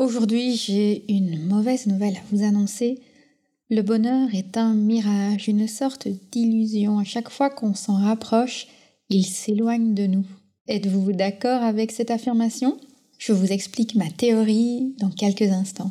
Aujourd'hui, j'ai une mauvaise nouvelle à vous annoncer. Le bonheur est un mirage, une sorte d'illusion. À chaque fois qu'on s'en rapproche, il s'éloigne de nous. Êtes-vous d'accord avec cette affirmation? Je vous explique ma théorie dans quelques instants.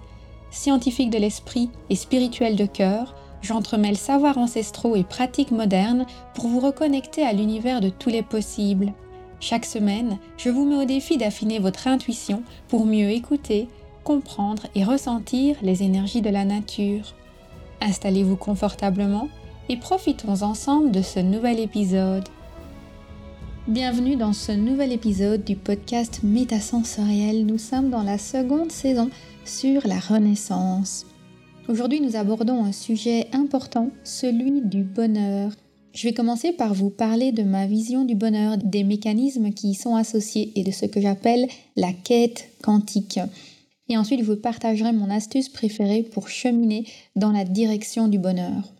Scientifique de l'esprit et spirituel de cœur, j'entremêle savoirs ancestraux et pratiques modernes pour vous reconnecter à l'univers de tous les possibles. Chaque semaine, je vous mets au défi d'affiner votre intuition pour mieux écouter, comprendre et ressentir les énergies de la nature. Installez-vous confortablement et profitons ensemble de ce nouvel épisode. Bienvenue dans ce nouvel épisode du podcast Métasensoriel. Nous sommes dans la seconde saison sur la Renaissance. Aujourd'hui, nous abordons un sujet important, celui du bonheur. Je vais commencer par vous parler de ma vision du bonheur, des mécanismes qui y sont associés et de ce que j'appelle la quête quantique. Et ensuite, je vous partagerai mon astuce préférée pour cheminer dans la direction du bonheur.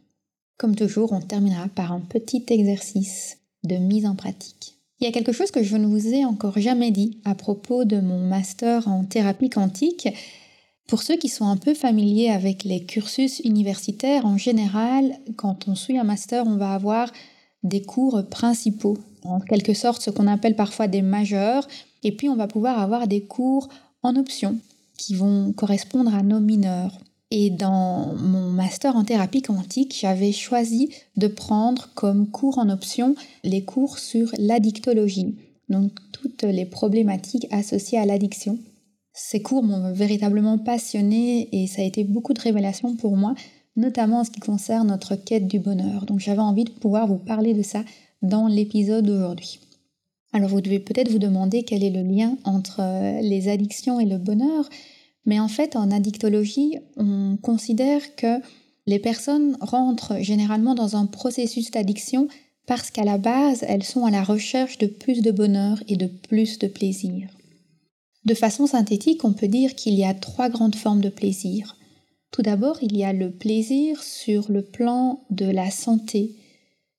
Comme toujours, on terminera par un petit exercice de mise en pratique. Il y a quelque chose que je ne vous ai encore jamais dit à propos de mon master en thérapie quantique, pour ceux qui sont un peu familiers avec les cursus universitaires, en général, quand on suit un master, on va avoir des cours principaux, en quelque sorte ce qu'on appelle parfois des majeurs, et puis on va pouvoir avoir des cours en option qui vont correspondre à nos mineurs. Et dans mon master en thérapie quantique, j'avais choisi de prendre comme cours en option les cours sur l'addictologie, donc toutes les problématiques associées à l'addiction. Ces cours m'ont véritablement passionné et ça a été beaucoup de révélations pour moi, notamment en ce qui concerne notre quête du bonheur. Donc j'avais envie de pouvoir vous parler de ça dans l'épisode d'aujourd'hui. Alors vous devez peut-être vous demander quel est le lien entre euh, les addictions et le bonheur, mais en fait en addictologie, on considère que les personnes rentrent généralement dans un processus d'addiction parce qu'à la base, elles sont à la recherche de plus de bonheur et de plus de plaisir. De façon synthétique, on peut dire qu'il y a trois grandes formes de plaisir. Tout d'abord, il y a le plaisir sur le plan de la santé,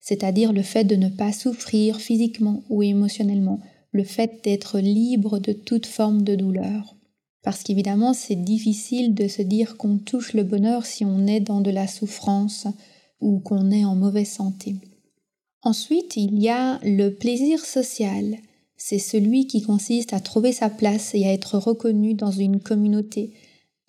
c'est-à-dire le fait de ne pas souffrir physiquement ou émotionnellement, le fait d'être libre de toute forme de douleur. Parce qu'évidemment, c'est difficile de se dire qu'on touche le bonheur si on est dans de la souffrance ou qu'on est en mauvaise santé. Ensuite, il y a le plaisir social, c'est celui qui consiste à trouver sa place et à être reconnu dans une communauté,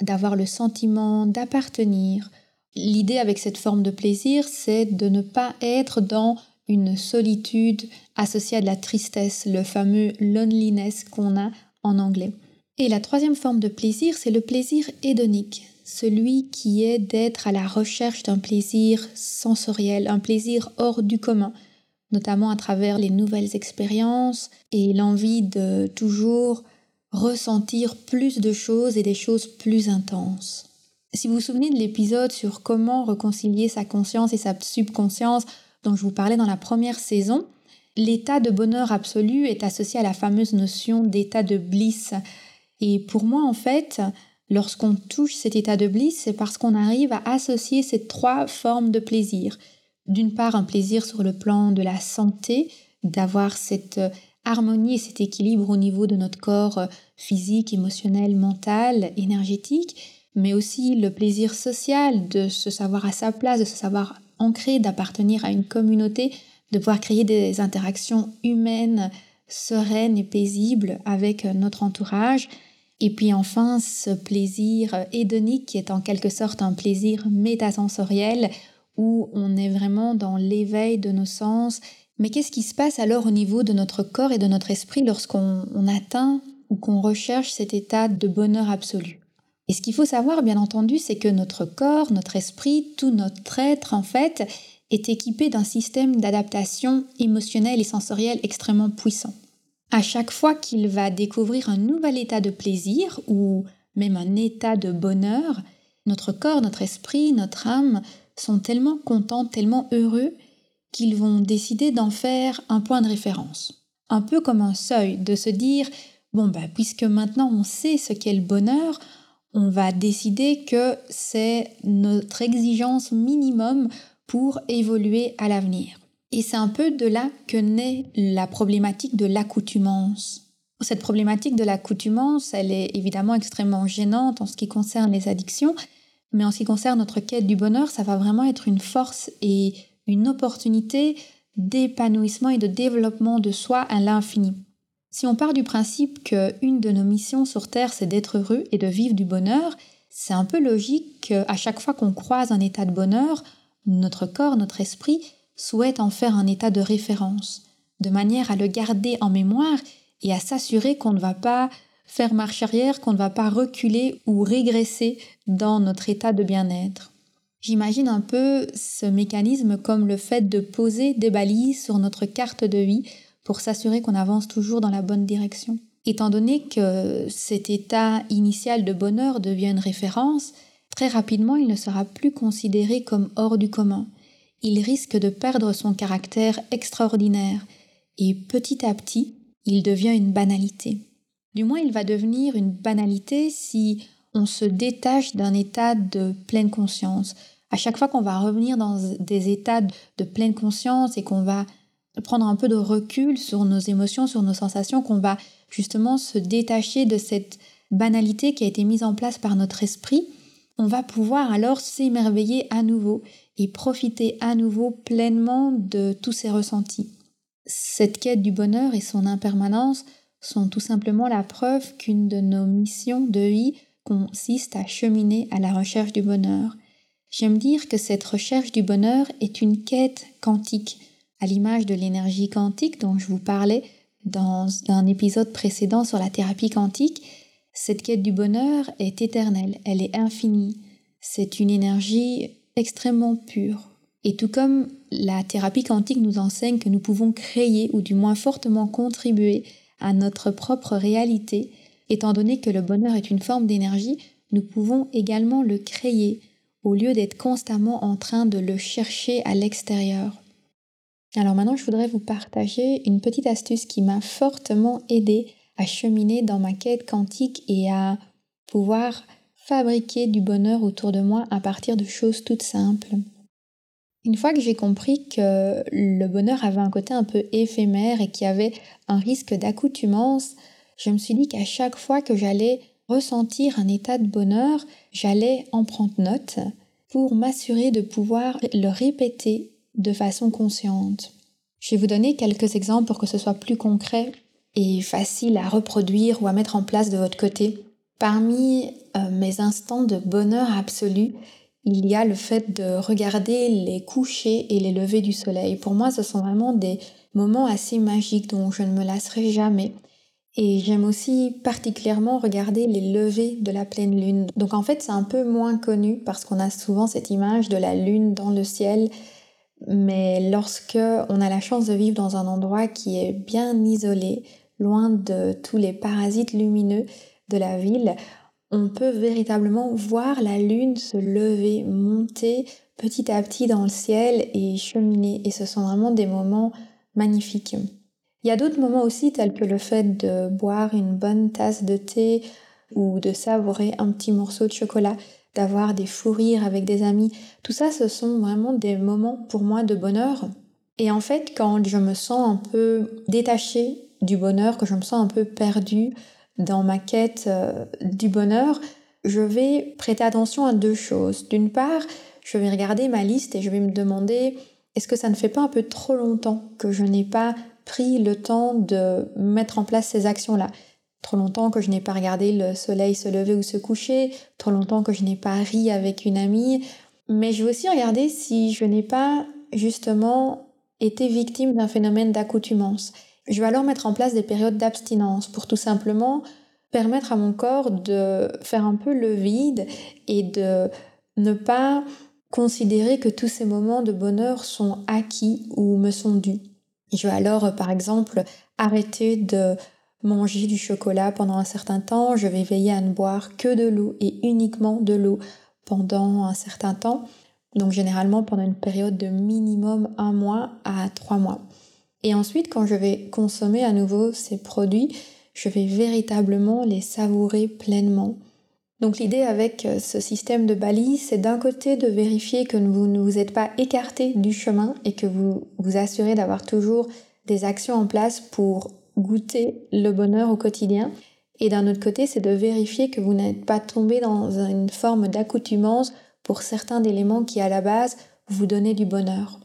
d'avoir le sentiment d'appartenir. L'idée avec cette forme de plaisir, c'est de ne pas être dans une solitude associée à de la tristesse, le fameux loneliness qu'on a en anglais. Et la troisième forme de plaisir, c'est le plaisir hédonique, celui qui est d'être à la recherche d'un plaisir sensoriel, un plaisir hors du commun, notamment à travers les nouvelles expériences et l'envie de toujours ressentir plus de choses et des choses plus intenses. Si vous vous souvenez de l'épisode sur comment réconcilier sa conscience et sa subconscience dont je vous parlais dans la première saison, l'état de bonheur absolu est associé à la fameuse notion d'état de bliss. Et pour moi, en fait, lorsqu'on touche cet état de bliss, c'est parce qu'on arrive à associer ces trois formes de plaisir d'une part un plaisir sur le plan de la santé, d'avoir cette euh, harmonie et cet équilibre au niveau de notre corps euh, physique, émotionnel, mental, énergétique, mais aussi le plaisir social de se savoir à sa place, de se savoir ancré, d'appartenir à une communauté, de pouvoir créer des interactions humaines sereines et paisibles avec euh, notre entourage. Et puis enfin, ce plaisir hédonique qui est en quelque sorte un plaisir métasensoriel où on est vraiment dans l'éveil de nos sens. Mais qu'est-ce qui se passe alors au niveau de notre corps et de notre esprit lorsqu'on atteint ou qu'on recherche cet état de bonheur absolu? Et ce qu'il faut savoir, bien entendu, c'est que notre corps, notre esprit, tout notre être, en fait, est équipé d'un système d'adaptation émotionnelle et sensorielle extrêmement puissant. À chaque fois qu'il va découvrir un nouvel état de plaisir ou même un état de bonheur, notre corps, notre esprit, notre âme sont tellement contents, tellement heureux qu'ils vont décider d'en faire un point de référence. Un peu comme un seuil, de se dire, bon, bah, puisque maintenant on sait ce qu'est le bonheur, on va décider que c'est notre exigence minimum pour évoluer à l'avenir. Et c'est un peu de là que naît la problématique de l'accoutumance. Cette problématique de l'accoutumance, elle est évidemment extrêmement gênante en ce qui concerne les addictions, mais en ce qui concerne notre quête du bonheur, ça va vraiment être une force et une opportunité d'épanouissement et de développement de soi à l'infini. Si on part du principe qu'une de nos missions sur Terre, c'est d'être heureux et de vivre du bonheur, c'est un peu logique qu'à chaque fois qu'on croise un état de bonheur, notre corps, notre esprit souhaite en faire un état de référence, de manière à le garder en mémoire et à s'assurer qu'on ne va pas faire marche arrière, qu'on ne va pas reculer ou régresser dans notre état de bien-être. J'imagine un peu ce mécanisme comme le fait de poser des balises sur notre carte de vie pour s'assurer qu'on avance toujours dans la bonne direction. Étant donné que cet état initial de bonheur devient une référence, très rapidement il ne sera plus considéré comme hors du commun. Il risque de perdre son caractère extraordinaire et petit à petit, il devient une banalité. Du moins, il va devenir une banalité si on se détache d'un état de pleine conscience. À chaque fois qu'on va revenir dans des états de pleine conscience et qu'on va prendre un peu de recul sur nos émotions, sur nos sensations, qu'on va justement se détacher de cette banalité qui a été mise en place par notre esprit, on va pouvoir alors s'émerveiller à nouveau et profiter à nouveau pleinement de tous ces ressentis. Cette quête du bonheur et son impermanence sont tout simplement la preuve qu'une de nos missions de vie consiste à cheminer à la recherche du bonheur. J'aime dire que cette recherche du bonheur est une quête quantique, à l'image de l'énergie quantique dont je vous parlais dans un épisode précédent sur la thérapie quantique, cette quête du bonheur est éternelle, elle est infinie. C'est une énergie extrêmement pure. Et tout comme la thérapie quantique nous enseigne que nous pouvons créer ou du moins fortement contribuer notre propre réalité, étant donné que le bonheur est une forme d'énergie, nous pouvons également le créer au lieu d'être constamment en train de le chercher à l'extérieur. Alors maintenant, je voudrais vous partager une petite astuce qui m'a fortement aidé à cheminer dans ma quête quantique et à pouvoir fabriquer du bonheur autour de moi à partir de choses toutes simples. Une fois que j'ai compris que le bonheur avait un côté un peu éphémère et qu'il y avait un risque d'accoutumance, je me suis dit qu'à chaque fois que j'allais ressentir un état de bonheur, j'allais en prendre note pour m'assurer de pouvoir le répéter de façon consciente. Je vais vous donner quelques exemples pour que ce soit plus concret et facile à reproduire ou à mettre en place de votre côté. Parmi euh, mes instants de bonheur absolu, il y a le fait de regarder les couchers et les levées du soleil. Pour moi, ce sont vraiment des moments assez magiques dont je ne me lasserai jamais. Et j'aime aussi particulièrement regarder les levées de la pleine lune. Donc en fait, c'est un peu moins connu parce qu'on a souvent cette image de la lune dans le ciel mais lorsque on a la chance de vivre dans un endroit qui est bien isolé, loin de tous les parasites lumineux de la ville, on peut véritablement voir la lune se lever, monter petit à petit dans le ciel et cheminer. Et ce sont vraiment des moments magnifiques. Il y a d'autres moments aussi tels que le fait de boire une bonne tasse de thé ou de savourer un petit morceau de chocolat d'avoir des fous rires avec des amis. Tout ça, ce sont vraiment des moments pour moi de bonheur. Et en fait, quand je me sens un peu détachée du bonheur, que je me sens un peu perdue dans ma quête euh, du bonheur, je vais prêter attention à deux choses. D'une part, je vais regarder ma liste et je vais me demander est-ce que ça ne fait pas un peu trop longtemps que je n'ai pas pris le temps de mettre en place ces actions-là? Trop longtemps que je n'ai pas regardé le soleil se lever ou se coucher, trop longtemps que je n'ai pas ri avec une amie. Mais je vais aussi regarder si je n'ai pas justement été victime d'un phénomène d'accoutumance. Je vais alors mettre en place des périodes d'abstinence pour tout simplement permettre à mon corps de faire un peu le vide et de ne pas considérer que tous ces moments de bonheur sont acquis ou me sont dus. Je vais alors, par exemple, arrêter de manger du chocolat pendant un certain temps, je vais veiller à ne boire que de l'eau et uniquement de l'eau pendant un certain temps, donc généralement pendant une période de minimum un mois à trois mois. Et ensuite, quand je vais consommer à nouveau ces produits, je vais véritablement les savourer pleinement. Donc l'idée avec euh, ce système de balises, c'est d'un côté de vérifier que vous ne vous êtes pas écarté du chemin et que vous vous assurez d'avoir toujours des actions en place pour goûter le bonheur au quotidien. Et d'un autre côté, c'est de vérifier que vous n'êtes pas tombé dans une forme d'accoutumance pour certains éléments qui à la base vous donnaient du bonheur.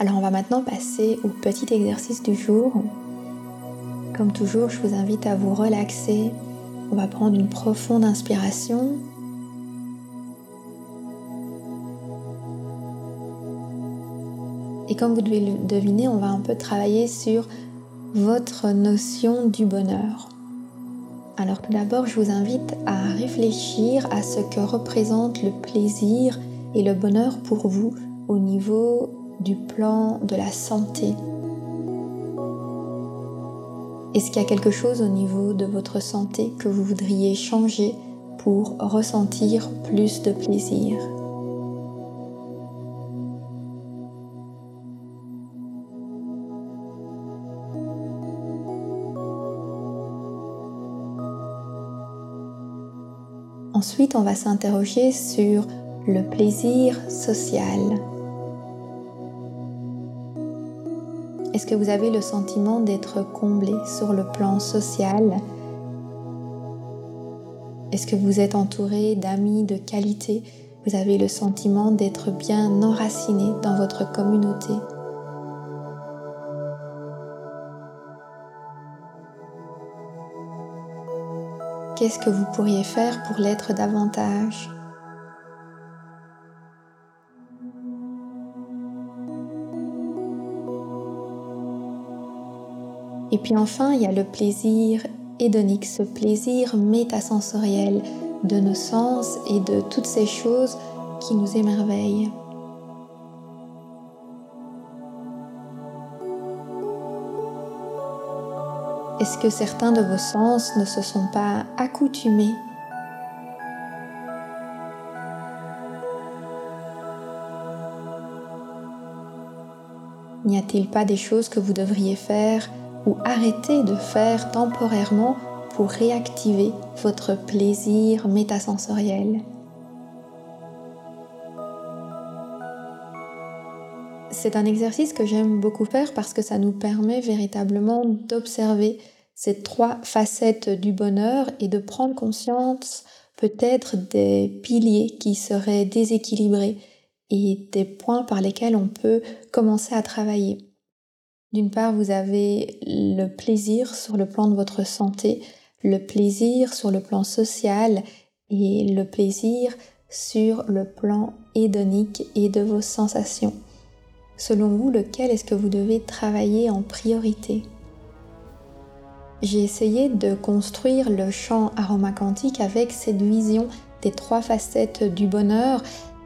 Alors on va maintenant passer au petit exercice du jour. Comme toujours, je vous invite à vous relaxer. On va prendre une profonde inspiration. Et comme vous devez le deviner, on va un peu travailler sur votre notion du bonheur. Alors tout d'abord, je vous invite à réfléchir à ce que représente le plaisir et le bonheur pour vous au niveau du plan de la santé. Est-ce qu'il y a quelque chose au niveau de votre santé que vous voudriez changer pour ressentir plus de plaisir? Ensuite, on va s'interroger sur le plaisir social. Est-ce que vous avez le sentiment d'être comblé sur le plan social? Est-ce que vous êtes entouré d'amis de qualité? Vous avez le sentiment d'être bien enraciné dans votre communauté? Qu'est-ce que vous pourriez faire pour l'être davantage? Et puis enfin, il y a le plaisir hédonique, ce plaisir métasensoriel de nos sens et de toutes ces choses qui nous émerveillent. Est-ce que certains de vos sens ne se sont pas accoutumés? N'y a-t-il pas des choses que vous devriez faire ou arrêtez de faire temporairement pour réactiver votre plaisir métasensoriel. C'est un exercice que j'aime beaucoup faire parce que ça nous permet véritablement d'observer ces trois facettes du bonheur et de prendre conscience peut-être des piliers qui seraient déséquilibrés et des points par lesquels on peut commencer à travailler. D'une part, vous avez le plaisir sur le plan de votre santé, le plaisir sur le plan social et le plaisir sur le plan hédonique et de vos sensations. Selon vous, lequel est-ce que vous devez travailler en priorité? J'ai essayé de construire le champ aromacantique avec cette vision des trois facettes du bonheur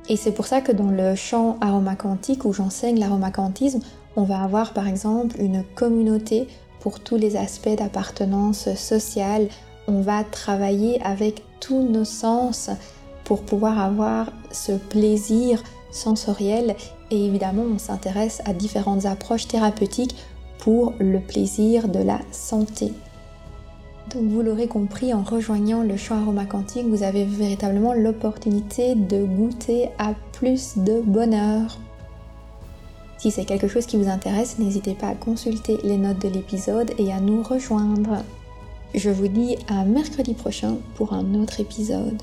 et c'est pour ça que dans le champ aromacantique où j'enseigne l'aromacantisme, on va avoir par exemple une communauté pour tous les aspects d'appartenance sociale. On va travailler avec tous nos sens pour pouvoir avoir ce plaisir sensoriel et évidemment on s'intéresse à différentes approches thérapeutiques pour le plaisir de la santé. Donc vous l'aurez compris, en rejoignant le champ aromacantique, vous avez véritablement l'opportunité de goûter à plus de bonheur. Si c'est quelque chose qui vous intéresse, n'hésitez pas à consulter les notes de l'épisode et à nous rejoindre. Je vous dis à mercredi prochain pour un autre épisode.